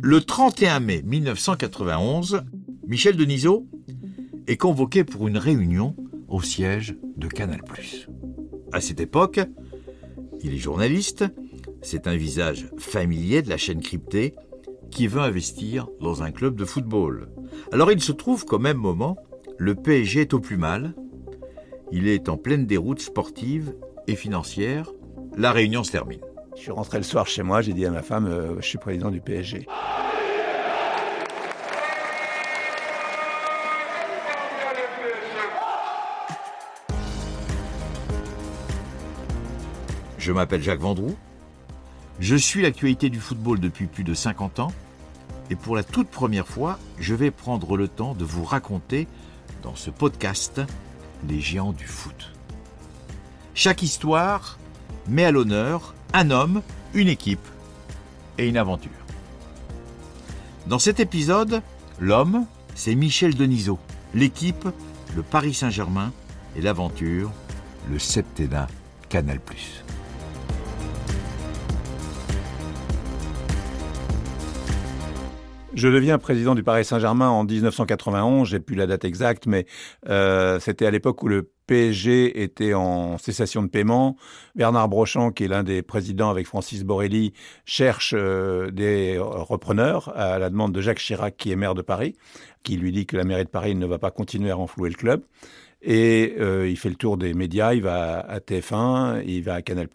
Le 31 mai 1991, Michel Denisot est convoqué pour une réunion au siège de Canal+. À cette époque, il est journaliste, c'est un visage familier de la chaîne cryptée qui veut investir dans un club de football. Alors il se trouve qu'au même moment, le PSG est au plus mal, il est en pleine déroute sportive et financière, la réunion se termine. Je suis rentré le soir chez moi, j'ai dit à ma femme, euh, je suis président du PSG. Je m'appelle Jacques Vendroux. Je suis l'actualité du football depuis plus de 50 ans. Et pour la toute première fois, je vais prendre le temps de vous raconter dans ce podcast les géants du foot. Chaque histoire met à l'honneur un homme, une équipe et une aventure. Dans cet épisode, l'homme, c'est Michel Denisot, l'équipe, le Paris Saint-Germain et l'aventure, le septennat Canal+. Je deviens président du Paris Saint-Germain en 1991, j'ai plus la date exacte, mais euh, c'était à l'époque où le PSG était en cessation de paiement. Bernard Brochamp, qui est l'un des présidents avec Francis Borelli, cherche euh, des repreneurs à la demande de Jacques Chirac, qui est maire de Paris, qui lui dit que la mairie de Paris ne va pas continuer à renflouer le club. Et euh, il fait le tour des médias, il va à TF1, il va à Canal+.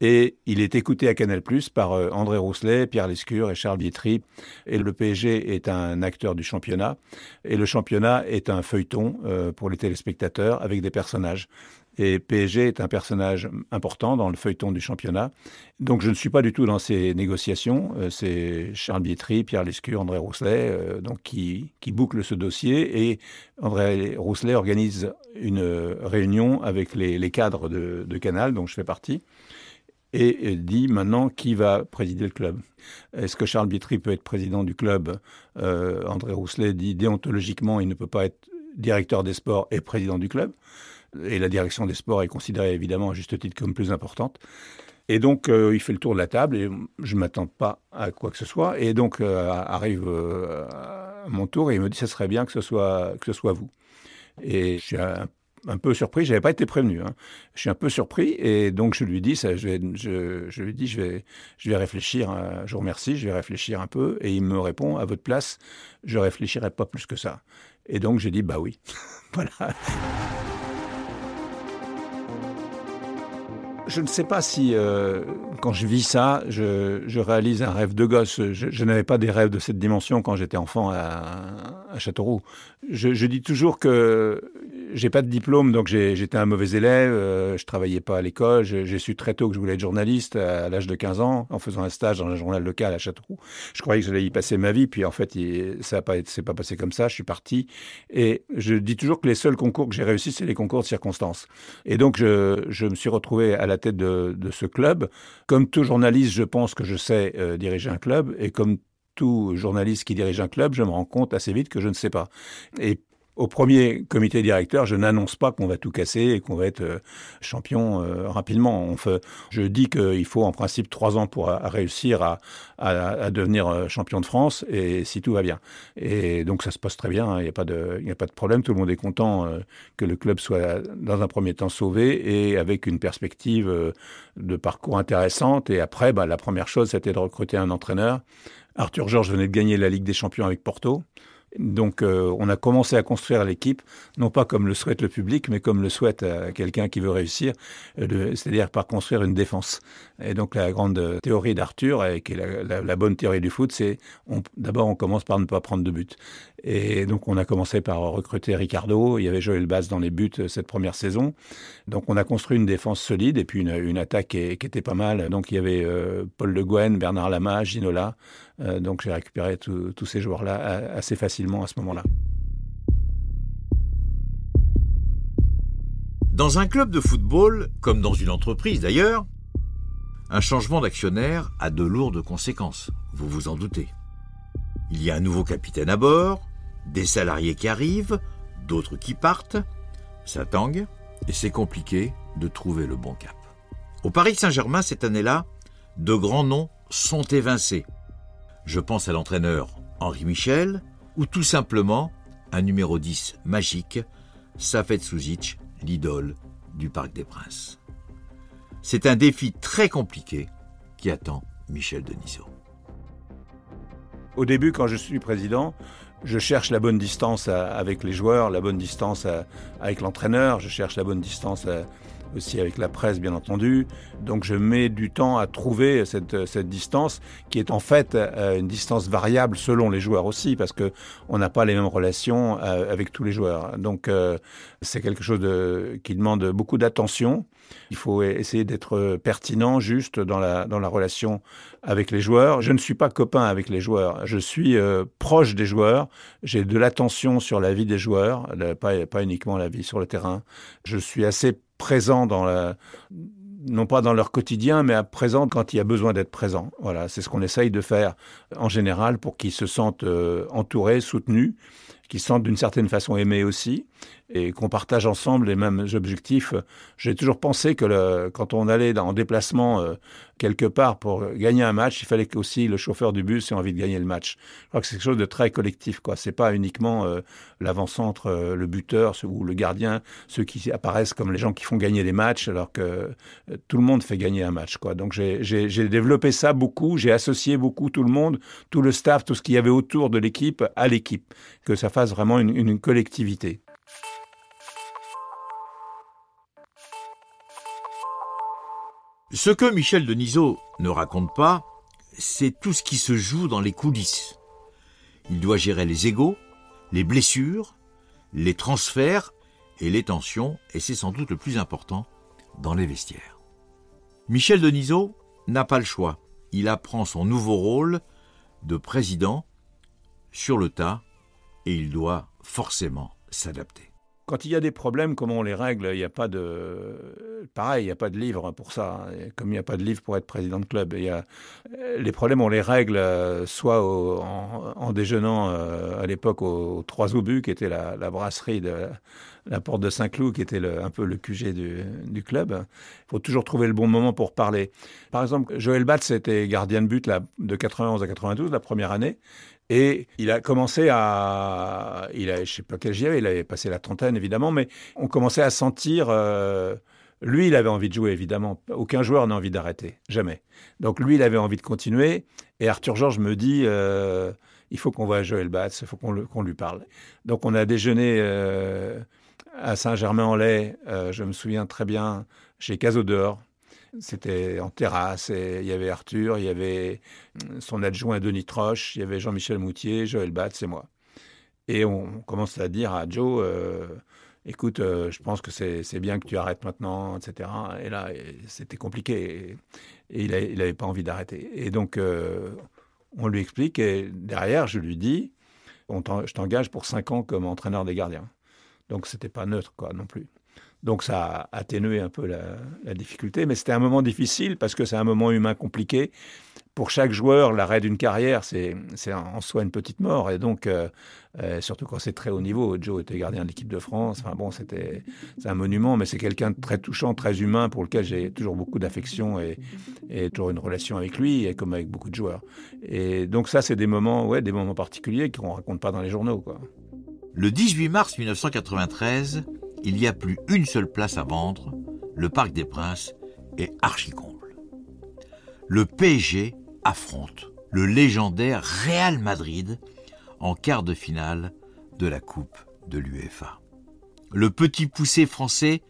Et il est écouté à Canal+, par euh, André Rousselet, Pierre Lescure et Charles Vietri. Et le PSG est un acteur du championnat. Et le championnat est un feuilleton euh, pour les téléspectateurs avec des personnages. Et PSG est un personnage important dans le feuilleton du championnat. Donc je ne suis pas du tout dans ces négociations. Euh, c'est Charles Bietri, Pierre Lescure, André Rousselet donc qui, qui bouclent ce dossier. Et André Rousselet organise une réunion avec les, cadres de, de Canal, dont je fais partie et dit maintenant qui va présider le club. Est-ce que Charles Bietri peut être président du club? Euh, André Rousselet dit déontologiquement il ne peut pas être directeur des sports et président du club. Et la direction des sports est considérée évidemment à juste titre comme plus importante. Et donc, euh, il fait le tour de la table et je ne m'attends pas à quoi que ce soit. Et donc, euh, arrive mon tour et il me dit, ça serait bien que ce soit, que ce soit vous. Et je suis un peu surpris. J'avais pas été prévenu. Hein. Je suis un peu surpris et donc je lui dis. Je, je, lui dis je vais, je vais réfléchir. Je vous remercie. Je vais réfléchir un peu et il me répond à votre place, je réfléchirai pas plus que ça. Et donc j'ai dit bah oui. voilà. Je ne sais pas si, euh, quand je vis ça, je, réalise un rêve de gosse. Je, n'avais pas des rêves de cette dimension quand j'étais enfant à, Châteauroux. Je, je, dis toujours que j'ai pas de diplôme, donc j'étais un mauvais élève. Euh, je travaillais pas à l'école. J'ai su très tôt que je voulais être journaliste à, l'âge de 15 ans, en faisant un stage dans un journal local à Châteauroux. Je croyais que j'allais y passer ma vie, puis en fait, ça n'a pas, pas passé comme ça. Je suis parti, et je dis toujours que les seuls concours que j'ai réussi, c'est les concours de circonstances. Et donc, je, me suis retrouvé à la tête de, de, ce club. Comme tout journaliste, je pense que je sais euh, diriger un club, et comme tout journaliste qui dirige un club, je me rends compte assez vite que je ne sais pas. Et au premier comité directeur, je n'annonce pas qu'on va tout casser et qu'on va être euh, champion euh, rapidement. Je dis qu'il faut en principe trois ans pour réussir à, devenir euh, champion de France et si tout va bien. Et donc ça se passe très bien, hein. il n'y a, pas de, a pas de problème, tout le monde est content que le club soit dans un premier temps sauvé et avec une perspective de parcours intéressante. Et après, bah, la première chose, c'était de recruter un entraîneur. Arthur Georges venait de gagner la Ligue des Champions avec Porto. Donc euh, on a commencé à construire l'équipe, non pas comme le souhaite le public, mais comme le souhaite euh, quelqu'un qui veut réussir, euh, c'est-à-dire par construire une défense. Et donc la grande théorie d'Arthur, qui est la, bonne théorie du foot, c'est d'abord on commence par ne pas prendre de but. Et donc on a commencé par recruter Ricardo, il y avait Joël Bass dans les buts cette première saison. Donc on a construit une défense solide et puis une, attaque qui, était pas mal. Donc il y avait Paul Le Guen, Bernard Lama, Ginola. donc j'ai récupéré tous ces joueurs-là assez facilement à ce moment-là. Dans un club de football, comme dans une entreprise d'ailleurs, un changement d'actionnaire a de lourdes conséquences, vous vous en doutez. Il y a un nouveau capitaine à bord, des salariés qui arrivent, d'autres qui partent, ça tangue, et c'est compliqué de trouver le bon cap. Au Paris Saint-Germain, cette année-là, de grands noms sont évincés. Je pense à l'entraîneur Henri Michel ou tout simplement un numéro 10 magique, Safet Suzic, l'idole du Parc des Princes. C'est un défi très compliqué qui attend Michel Denisot. Au début, quand je suis président, je cherche la bonne distance avec les joueurs, la bonne distance avec l'entraîneur, je cherche la bonne distance aussi avec la presse bien entendu. Donc je mets du temps à trouver cette, cette distance qui est en fait euh, une distance variable selon les joueurs aussi parce que on n'a pas les mêmes relations euh, avec tous les joueurs. Donc euh, c'est quelque chose qui demande beaucoup d'attention. Il faut essayer d'être pertinent, juste dans la, dans la relation avec les joueurs. Je ne suis pas copain avec les joueurs. Je suis proche des joueurs. J'ai de l'attention sur la vie des joueurs, pas, pas uniquement la vie sur le terrain. Je suis assez présent dans la, non pas dans leur quotidien, mais à présent quand il y a besoin d'être présent. Voilà, c'est ce qu'on essaye de faire en général pour qu'ils se sentent euh, entourés, soutenus, qu'ils se sentent d'une certaine façon aimés aussi et qu'on partage ensemble les mêmes objectifs. J'ai toujours pensé que quand on allait en déplacement euh, quelque part pour gagner un match, il fallait aussi le chauffeur du bus ait envie de gagner le match. Je crois que c'est quelque chose de très collectif. quoi. C'est pas uniquement euh, l'avant-centre, euh, le buteur ou le gardien, ceux qui apparaissent comme les gens qui font gagner les matchs, alors que tout le monde fait gagner un match. quoi. Donc j'ai développé ça beaucoup, j'ai associé beaucoup tout le monde, tout le staff, tout ce qu'il y avait autour de l'équipe à l'équipe, que ça fasse vraiment une collectivité. Ce que Michel Denisot ne raconte pas, c'est tout ce qui se joue dans les coulisses. Il doit gérer les égaux, les blessures, les transferts et les tensions, et c'est sans doute le plus important, dans les vestiaires. Michel Denisot n'a pas le choix. Il apprend son nouveau rôle de président sur le tas et il doit forcément s'adapter. Quand il y a des problèmes, comment on les règle Il n'y a pas de. Pareil, il n'y a pas de livre pour ça. Comme il n'y a pas de livre pour être président de club. Il y a... Les problèmes, on les règle euh, soit en... déjeunant euh, à l'époque aux Trois Obus, qui était la, brasserie de la porte de Saint-Cloud, qui était un peu le QG du, club. Il faut toujours trouver le bon moment pour parler. Par exemple, Joël Batz était gardien de but de 91 à 92, la première année. Et il a commencé à, il a, je sais pas quel âge il avait, il avait passé la trentaine évidemment, mais on commençait à sentir, euh, lui il avait envie de jouer évidemment, aucun joueur n'a envie d'arrêter, jamais. Donc lui il avait envie de continuer, et Arthur Georges me dit, euh, il faut qu'on voit Joël Batz, il faut qu'on lui parle. Donc on a déjeuné euh, à Saint-Germain-en-Laye, je me souviens très bien, chez Casodor, c'était en terrasse. Et il y avait Arthur, il y avait son adjoint Denis Troche, il y avait Jean-Michel Moutier, Joël Batz et moi. Et on commence à dire à Joe, euh, écoute, euh, je pense que c'est bien que tu arrêtes maintenant, etc. Et là, c'était compliqué. Et, il n'avait pas envie d'arrêter. Et donc, euh, on lui explique. Et derrière, je lui dis, je t'engage pour cinq ans comme entraîneur des gardiens. Donc, c'était pas neutre, quoi, non plus. Donc ça a atténué un peu la, difficulté, mais c'était un moment difficile parce que c'est un moment humain compliqué. Pour chaque joueur, l'arrêt d'une carrière, c'est en soi une petite mort. Et donc, euh, euh, surtout quand c'est très haut niveau, Joe était gardien de l'équipe de France. Enfin bon, c'était un monument, mais c'est quelqu'un de très touchant, très humain, pour lequel j'ai toujours beaucoup d'affection et, toujours une relation avec lui, comme avec beaucoup de joueurs. Et donc ça, c'est des moments, ouais, des moments particuliers qu'on raconte pas dans les journaux, quoi. Le 18 mars 1993, il n'y a plus une seule place à vendre, le Parc des Princes est archi-comble. Le PSG affronte le légendaire Real Madrid en quart de finale de la Coupe de l'UEFA. Le petit poussé français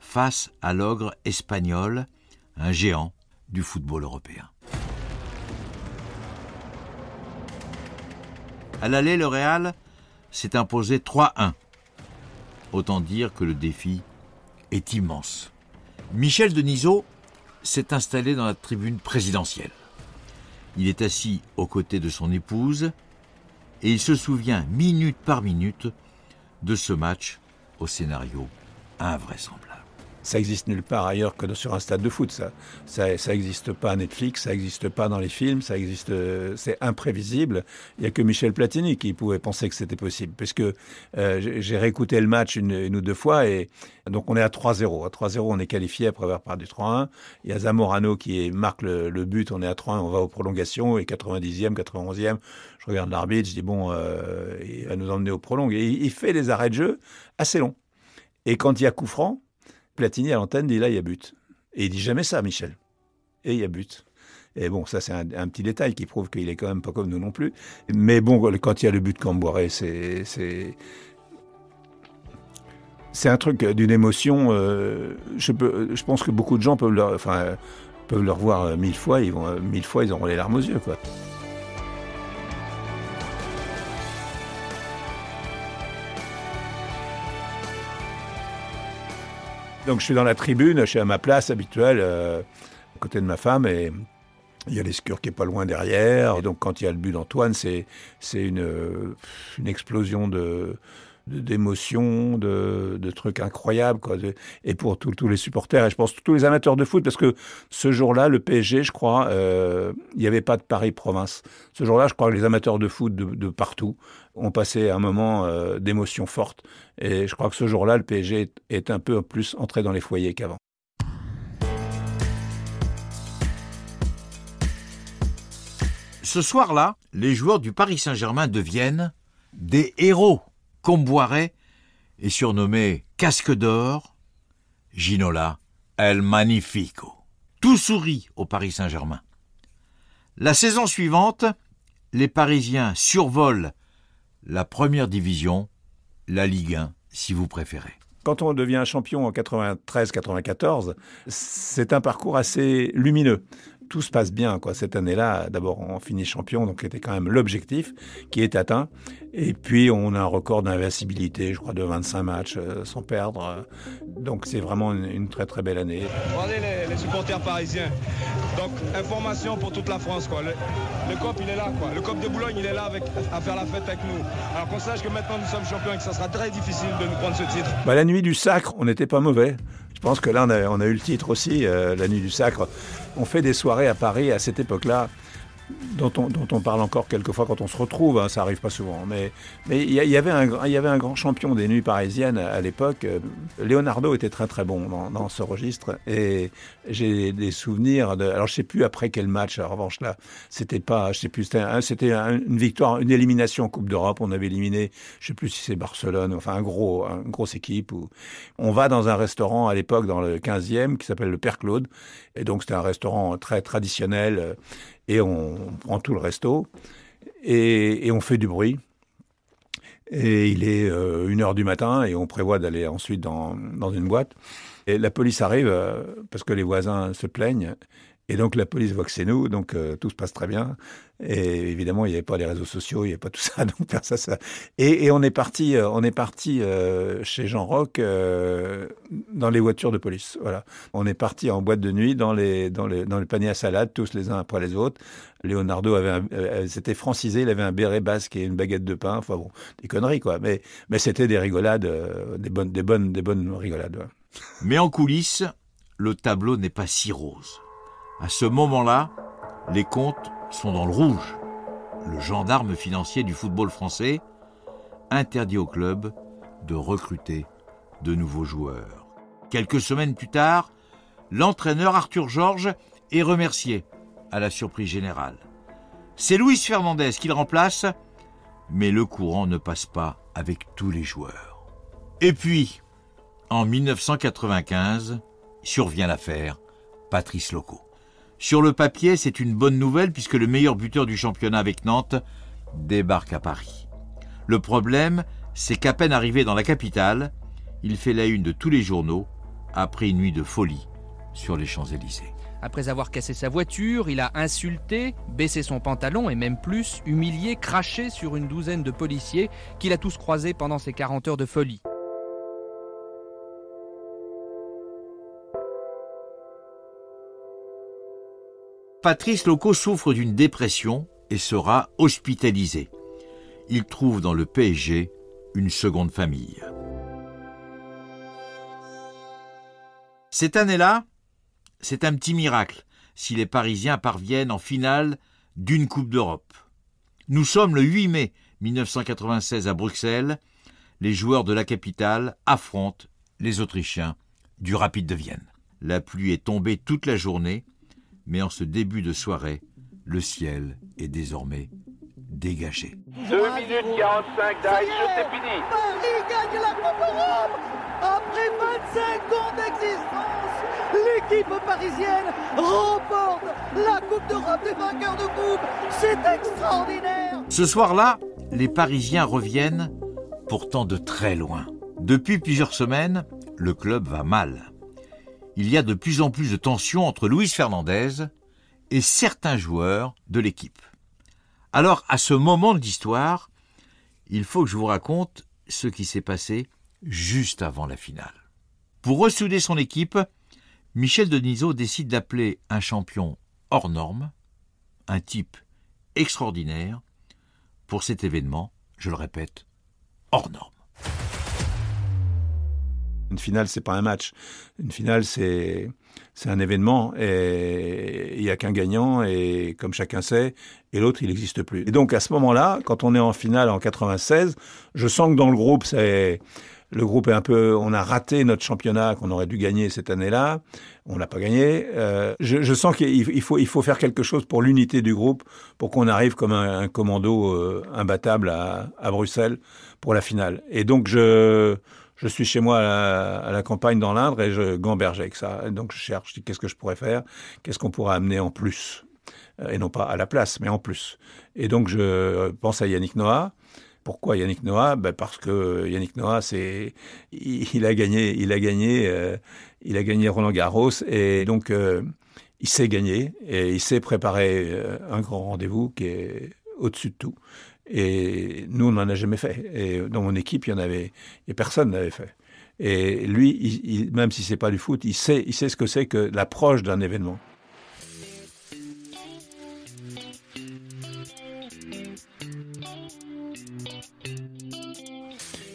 face à l'ogre espagnol, un géant du football européen. À l'aller, le Real s'est imposé 3-1 Autant dire que le défi est immense. Michel Denisot s'est installé dans la tribune présidentielle. Il est assis aux côtés de son épouse et il se souvient minute par minute de ce match au scénario invraisemblable. Ça existe nulle part ailleurs que sur un stade de foot. Ça, ça, ça existe pas à Netflix, ça existe pas dans les films, ça existe, c'est imprévisible. Il y a que Michel Platini qui pouvait penser que c'était possible, puisque euh, j'ai réécouté le match une, ou deux fois et donc on est à 3-0. À 3-0, on est qualifié après avoir perdu 3-1. Il y a Zamorano qui marque le, but, on est à 3-1, on va aux prolongations et 90e, 91e, je regarde l'arbitre, je dis bon, euh, il va nous emmener au prolong et il fait des arrêts de jeu assez longs. Et quand il y a coup franc, Platini à l'antenne dit là, il y a but. Et il dit jamais ça, Michel. Et il y a but. Et bon, ça c'est un, petit détail qui prouve qu'il est quand même pas comme nous non plus. Mais bon, quand il y a le but Camboiré, c'est c'est un truc d'une émotion. Euh, je pense que beaucoup de gens peuvent le, enfin, peuvent le revoir mille fois. Ils vont mille fois, ils auront les larmes aux yeux, quoi. Donc je suis dans la tribune, je suis à ma place habituelle, euh, à côté de ma femme, et il y a l'escure qui est pas loin derrière. Et donc quand il y a le but d'Antoine, c'est c'est une, une explosion de d'émotions, de, de, trucs incroyables, quoi. Et pour tous les supporters, et je pense tous les amateurs de foot, parce que ce jour-là, le PSG, je crois, euh, il n'y avait pas de Paris-Province. Ce jour-là, je crois que les amateurs de foot de, de partout ont passé un moment euh, d'émotion forte. Et je crois que ce jour-là, le PSG est, un peu plus entré dans les foyers qu'avant. Ce soir-là, les joueurs du Paris Saint-Germain deviennent des héros. Comboiré est surnommé Casque d'or, Ginola El Magnifico. Tout sourit au Paris Saint-Germain. La saison suivante, les Parisiens survolent la première division, la Ligue 1, si vous préférez. Quand on devient champion en 93-94, c'est un parcours assez lumineux tout se passe bien. Quoi. Cette année-là, d'abord, on finit champion, donc c'était quand même l'objectif qui est atteint. Et puis, on a un record d'invincibilité, je crois, de 25 matchs euh, sans perdre. Donc, c'est vraiment une, très, très belle année. Regardez les, supporters parisiens. Donc, information pour toute la France. Quoi. Le, COP, il est là. Quoi. Le COP de Boulogne, il est là avec, à faire la fête avec nous. Alors qu'on sache que maintenant, nous sommes champions et que ça sera très difficile de nous prendre ce titre. Bah, la nuit du sacre, on n'était pas mauvais. Je pense que là, on a, eu le titre aussi, euh, la nuit du sacre. On fait des soirées à Paris à cette époque-là dont on, parle encore quelquefois quand on se retrouve, hein, ça arrive pas souvent. Mais mais il y, avait un il y avait un grand champion des nuits parisiennes à l'époque. Euh, Leonardo était très très bon dans, ce registre et j'ai des souvenirs de. Alors je sais plus après quel match. En revanche là, c'était pas, je sais plus. C'était une victoire, une élimination en Coupe d'Europe. On avait éliminé, je sais plus si c'est Barcelone, enfin un gros, une grosse équipe. Où on va dans un restaurant à l'époque dans le 15e qui s'appelle le Père Claude et donc c'était un restaurant très traditionnel et on prend tout le resto et, on fait du bruit. Et il est euh, une heure du matin et on prévoit d'aller ensuite dans, dans, une boîte. Et la police arrive euh, parce que les voisins se plaignent et donc la police voit que c'est nous, donc euh, tout se passe très bien. Et évidemment, il n'y avait pas les réseaux sociaux, il n'y avait pas tout ça. Et, on est parti, euh, on est parti euh, chez Jean Roch dans les voitures de police. Voilà, on est parti en boîte de nuit dans les dans paniers à salade, tous les uns après les autres. Leonardo avait, c'était francisé, il avait un béret basque et une baguette de pain. Enfin bon, des conneries quoi. Mais mais c'était des rigolades, des bonnes des bonnes des bonnes rigolades. Mais en coulisses, le tableau n'est pas si rose. À ce moment-là, les comptes sont dans le rouge. Le gendarme financier du football français interdit au club de recruter de nouveaux joueurs. Quelques semaines plus tard, l'entraîneur Arthur Georges est remercié à la surprise générale. C'est Luis Fernandez qui le remplace, mais le courant ne passe pas avec tous les joueurs. Et puis, en 1995, survient l'affaire Patrice Loco. Sur le papier, c'est une bonne nouvelle puisque le meilleur buteur du championnat avec Nantes débarque à Paris. Le problème, c'est qu'à peine arrivé dans la capitale, il fait la une de tous les journaux après une nuit de folie sur les Champs-Élysées. Après avoir cassé sa voiture, il a insulté, baissé son pantalon et même plus, humilié, craché sur une douzaine de policiers qu'il a tous croisés pendant ses 40 heures de folie. Patrice Loco souffre d'une dépression et sera hospitalisé. Il trouve dans le PSG une seconde famille. Cette année-là, c'est un petit miracle si les Parisiens parviennent en finale d'une Coupe d'Europe. Nous sommes le 8 mai 1996 à Bruxelles. Les joueurs de la capitale affrontent les Autrichiens du Rapide de Vienne. La pluie est tombée toute la journée, mais en ce début de soirée, le ciel est désormais dégagé. 2 minutes 45 d'Aïe, c'est fini. Paris gagne la Coupe d'Europe après 25 ans d'existence. L'équipe parisienne remporte la Coupe d'Europe des vainqueurs de coupe. C'est extraordinaire. Ce soir-là, les Parisiens reviennent pourtant de très loin. Depuis plusieurs semaines, le club va mal. Il y a de plus en plus de tensions entre Luis Fernandez et certains joueurs de l'équipe. Alors, à ce moment de l'histoire, il faut que je vous raconte ce qui s'est passé juste avant la finale. Pour ressouder son équipe, Michel Denisot décide d'appeler un champion hors norme, un type extraordinaire, pour cet événement, je le répète, hors norme. Une finale, c'est pas un match. Une finale, c'est c'est un événement et il y a qu'un gagnant et comme chacun sait, et l'autre il n'existe plus. Et donc à ce moment-là, quand on est en finale en 96, je sens que dans le groupe, c'est le groupe est un peu, on a raté notre championnat qu'on aurait dû gagner cette année-là. On n'a pas gagné. Euh, je, sens qu'il faut, il faut faire quelque chose pour l'unité du groupe, pour qu'on arrive comme un, un commando euh, imbattable à, à Bruxelles pour la finale. Et donc je je suis chez moi à la, campagne dans l'Indre et je gamberge avec ça. Donc je cherche, qu'est-ce que je pourrais faire, qu'est-ce qu'on pourrait amener en plus, et non pas à la place, mais en plus. Et donc je pense à Yannick Noah. Pourquoi Yannick Noah? Ben Parce que Yannick Noah, il, a gagné, il a gagné, euh, il a gagné Roland Garros et donc euh, il sait gagner et il sait préparer euh, un grand rendez-vous qui est au-dessus de tout. Et nous, on n'en a jamais fait. Et dans mon équipe, il y en avait, et personne n'avait fait. Et lui, même si c'est pas du foot, il sait, il sait ce que c'est que l'approche d'un événement.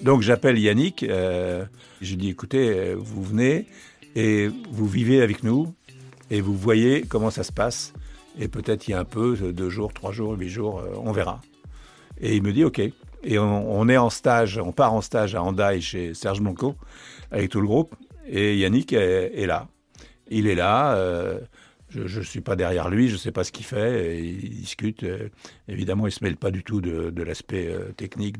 Donc j'appelle Yannick, euh, je dis écoutez, vous venez et vous vivez avec nous et vous voyez comment ça se passe. Et peut-être il y a un peu, deux jours, trois jours, huit jours, on verra. Et il me dit OK. Et on, est en stage, on part en stage à Handaï chez Serge Blanco avec tout le groupe. Et Yannick est, là. Il est là. Euh, je ne suis pas derrière lui, je ne sais pas ce qu'il fait. il discute. Euh, évidemment, il ne se mêle pas du tout de, l'aspect euh, technique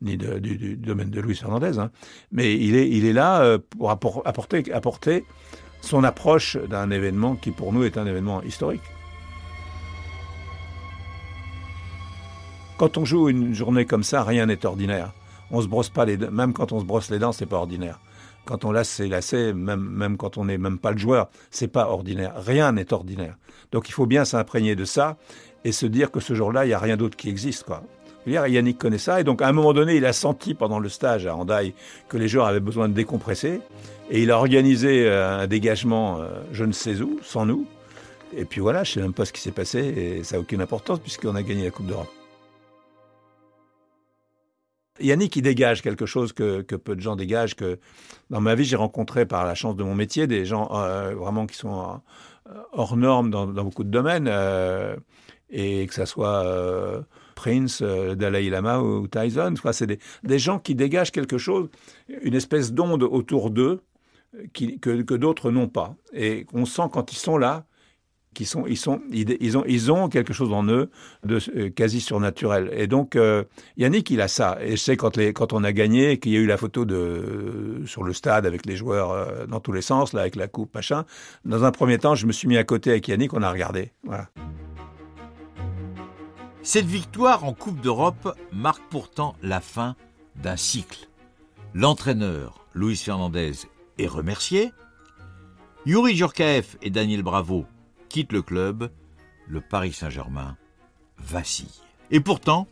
ni du, domaine de Luis Fernandez. Hein. Mais il est, là pour apporter son approche d'un événement qui, pour nous, est un événement historique. Quand on joue une journée comme ça, rien n'est ordinaire. On se brosse pas les dents. Même quand on se brosse les dents, c'est pas ordinaire. Quand on lasse ses lacets, même, même quand on n'est même pas le joueur, c'est pas ordinaire. Rien n'est ordinaire. Donc il faut bien s'imprégner de ça et se dire que ce jour-là, il n'y a rien d'autre qui existe, quoi. Yannick connaît ça, et donc à un moment donné, il a senti pendant le stage à Handaï que les joueurs avaient besoin de décompresser, et il a organisé un dégagement, je ne sais où, sans nous. Et puis voilà, je ne sais même pas ce qui s'est passé, et ça n'a aucune importance puisqu'on a gagné la Coupe d'Europe. Yannick, il dégage quelque chose que, peu de gens dégagent. Que dans ma vie, j'ai rencontré par la chance de mon métier des gens euh, vraiment qui sont euh, hors normes dans, beaucoup de domaines, euh, et que ça soit Prince, Dalai Lama ou Tyson. C'est des, des, gens qui dégagent quelque chose, une espèce d'onde autour d'eux que, que d'autres n'ont pas. Et qu'on sent quand ils sont là, ils, ont, quelque chose en eux de euh, quasi surnaturel. Et donc, euh, Yannick, il a ça. Et je sais, quand, on a gagné, qu'il y a eu la photo euh, sur le stade avec les joueurs dans tous les sens, là, avec la coupe, machin, dans un premier temps, je me suis mis à côté avec Yannick, on a regardé. Cette victoire en Coupe d'Europe marque pourtant la fin d'un cycle. L'entraîneur, Luis Fernandez, est remercié. Yuri Djurkaev et Daniel Bravo quitte le club, le Paris Saint-Germain vacille. Et pourtant,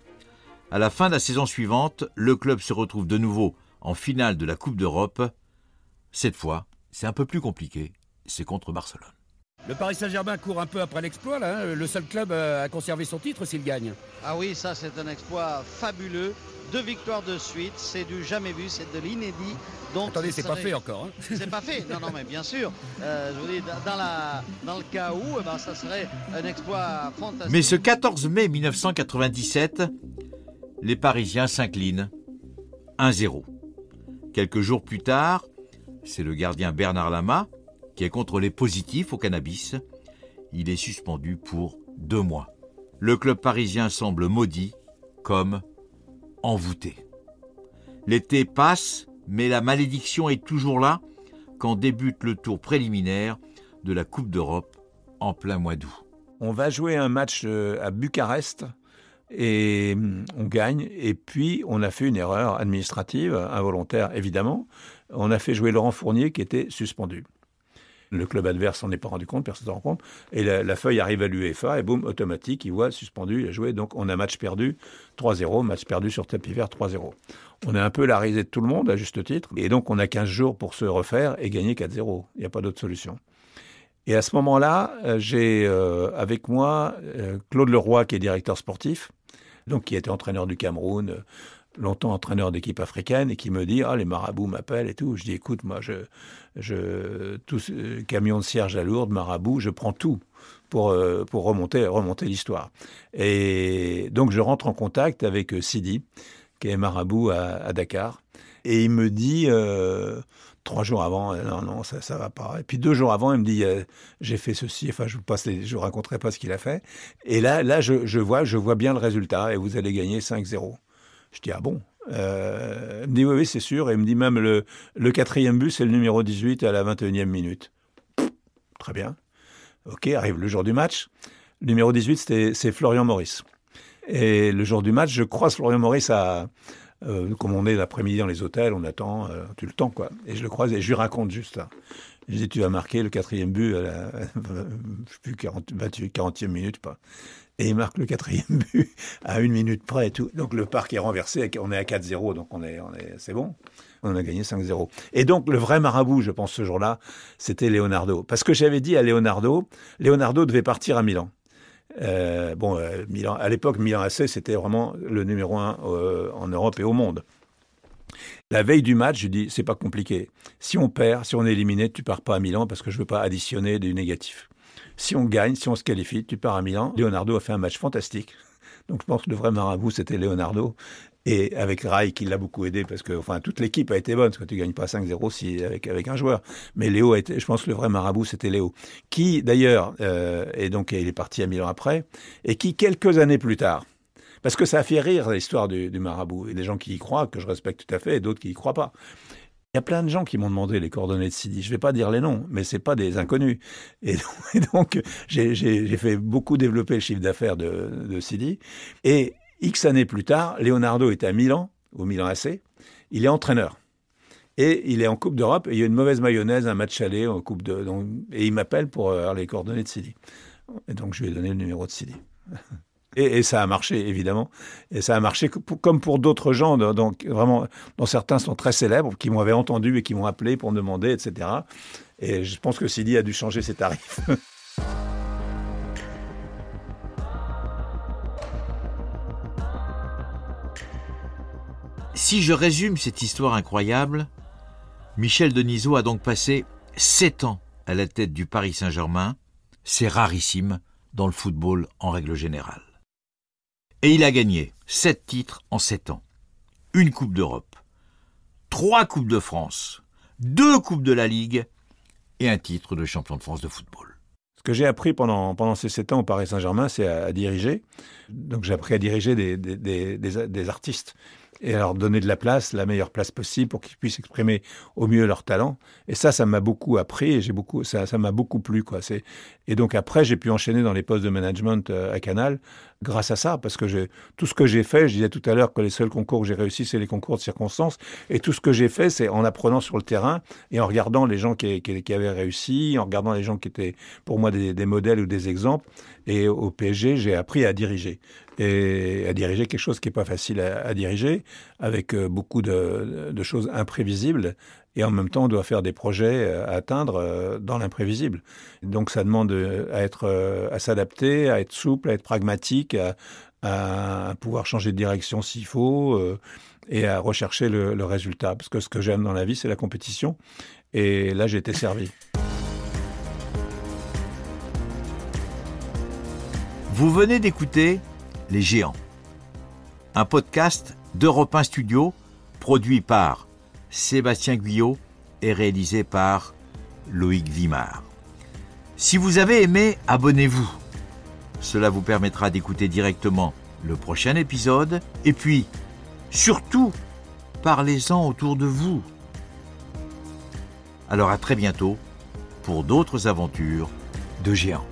à la fin de la saison suivante, le club se retrouve de nouveau en finale de la Coupe d'Europe. Cette fois, c'est un peu plus compliqué, c'est contre Barcelone. Le Paris Saint-Germain court un peu après l'exploit, là. hein. Le seul club euh, à conserver son titre s'il gagne. Ah oui, ça c'est un exploit fabuleux. Deux victoires de suite, c'est du jamais vu, c'est de l'inédit. Donc, Attendez, ce c'est pas fait encore. hein. C'est pas fait, non, non, mais bien sûr. Euh, je vous dis, dans, dans la, dans le cas où, eh ben, ça serait un exploit fantastique. Mais ce 14 mai 1997, les Parisiens s'inclinent 1-0. Quelques jours plus tard, c'est le gardien Bernard Lama qui est contrôlé positif au cannabis. Il est suspendu pour deux mois. Le club parisien semble maudit comme envoûté. L'été passe, mais la malédiction est toujours là quand débute le tour préliminaire de la Coupe d'Europe en plein mois d'août. On va jouer un match euh, à Bucarest et hum, on gagne. Et puis, on a fait une erreur administrative, involontaire évidemment. On a fait jouer Laurent Fournier qui était suspendu. Le club adverse s'en est pas rendu compte, personne s'en rend compte. Et la, feuille arrive à l'UEFA et boum, automatique, il voit suspendu, il a joué. Donc, on a match perdu 3-0, match perdu sur tapis vert 3-0. On a un peu la risée de tout le monde, à juste titre. Et donc, on a 15 jours pour se refaire et gagner 4-0. Il n'y a pas d'autre solution. Et à ce moment-là, euh, j'ai euh, avec moi euh, Claude Leroy, qui est directeur sportif, donc qui était entraîneur du Cameroun, longtemps entraîneur d'équipe africaine, et qui me dit Ah, les marabouts m'appellent et tout. Je dis Écoute, moi, je, je, tout ce camion de cierge à Lourdes, marabout, je prends tout pour, euh, pour remonter, remonter l'histoire. Et donc, je rentre en contact avec euh, Sidi, qui est marabout à, Dakar, et il me dit. euh, Trois jours avant, euh, non, non, ça, ça va pas. Et puis deux jours avant, il me dit, euh, j'ai fait ceci. Enfin, je passe, les, je raconterai pas ce qu'il a fait. Et là, là, je, je vois, je vois bien le résultat. Et vous allez gagner 5-0. Je dis ah bon. Euh, il me dit oui, oui, c'est sûr. Et il me dit même le, quatrième but, c'est le numéro 18 à la 21e minute. Très bien. Ok, arrive le jour du match. Le numéro 18, c'était- c'est Florian Maurice. Et le jour du match, je croise Florian Maurice à, euh, comme on est l'après-midi dans les hôtels, on attend, euh, tu le temps quoi. Et je le croise et je lui raconte juste ça. Je dis, tu as marqué le quatrième but à la, je sais plus, 40, 28, 40e minute, pas. Et il marque le quatrième but à une minute près tout. Donc le parc est renversé, on est à 4-0, donc on est, on est, c'est bon. On a gagné 5-0. Et donc le vrai marabout, je pense, ce jour-là, c'était Leonardo. Parce que j'avais dit à Leonardo, Leonardo devait partir à Milan. Euh, bon, euh, Milan, à l'époque, Milan AC, c'était vraiment le numéro un euh, en Europe et au monde. La veille du match, je dis, c'est pas compliqué. Si on perd, si on est éliminé, tu pars pas à Milan parce que je veux pas additionner du négatif. Si on gagne, si on se qualifie, tu pars à Milan. Leonardo a fait un match fantastique. Donc je pense que le vrai marabout, c'était Leonardo. Et avec Rai, qui l'a beaucoup aidé, parce que enfin, toute l'équipe a été bonne, parce que tu gagnes pas 5-0 si, avec, avec un joueur. Mais Léo a je pense que le vrai marabout, c'était Léo. Qui, d'ailleurs, euh, et donc il est parti à Milan après, et qui, quelques années plus tard, parce que ça a fait rire l'histoire du, du marabout. Et des gens qui y croient, que je respecte tout à fait, et d'autres qui y croient pas. Il y a plein de gens qui m'ont demandé les coordonnées de Sidi. Je vais pas dire les noms, mais c'est pas des inconnus. Et donc, j'ai- fait beaucoup développer le chiffre d'affaires de, de Sidi. Et X années plus tard, Leonardo est à Milan, au Milan AC. Il est entraîneur. Et il est en Coupe d'Europe. Il y a une mauvaise mayonnaise, un match aller en Coupe de. et il m'appelle pour avoir les coordonnées de Sidi. Et donc, je lui ai donné le numéro de Sidi. Et, ça a marché, évidemment. Et ça a marché comme pour d'autres gens, do- donc vraiment, dont certains sont très célèbres, qui m'avaient entendu et qui m'ont appelé pour me demander, etc. Et je pense que Sidi a dû changer ses tarifs. Si je résume cette histoire incroyable, Michel Denisot a donc passé sept ans à la tête du Paris Saint-Germain. C'est rarissime dans le football en règle générale. Et il a gagné sept titres en sept ans. Une Coupe d'Europe, trois Coupes de France, deux Coupes de la Ligue et un titre de champion de France de football. Ce que j'ai appris pendant, ces sept ans au Paris Saint-Germain, c'est à, diriger. Donc j'ai appris à diriger des, artistes et à leur donner de la place, la meilleure place possible pour qu'ils puissent exprimer au mieux leur talent. Et ça, ça m'a beaucoup appris et beaucoup, ça, m'a beaucoup plu, et donc après, j'ai pu enchaîner dans les postes de management euh, à Canal grâce à ça, parce que j'ai, tout ce que j'ai fait, je disais tout à l'heure que les seuls concours que j'ai réussi, c'est les concours de circonstances. Et tout ce que j'ai fait, c'est en apprenant sur le terrain et en regardant les gens qui, avaient réussi, en regardant les gens qui étaient pour moi des, modèles ou des exemples. Et au PSG, j'ai appris à diriger. Et à diriger quelque chose qui n'est pas facile à, diriger, avec euh, beaucoup de choses imprévisibles et en même temps on doit faire des projets à atteindre dans l'imprévisible. Donc ça demande à être, à s'adapter, à être souple, à être pragmatique, à, pouvoir changer de direction s'il faut et à rechercher le, le résultat. Parce que ce que j'aime dans la vie, c'est la compétition. Et là, j'ai été servi. Vous venez d'écouter Les Géants, un podcast d'Europe 1 Studio produit par Sébastien Guyot et réalisé par Loïc Vimard. Si vous avez aimé, abonnez-vous. Cela vous permettra d'écouter directement le prochain épisode et puis, surtout, parlez-en autour de vous. Alors à très bientôt pour d'autres aventures de géants.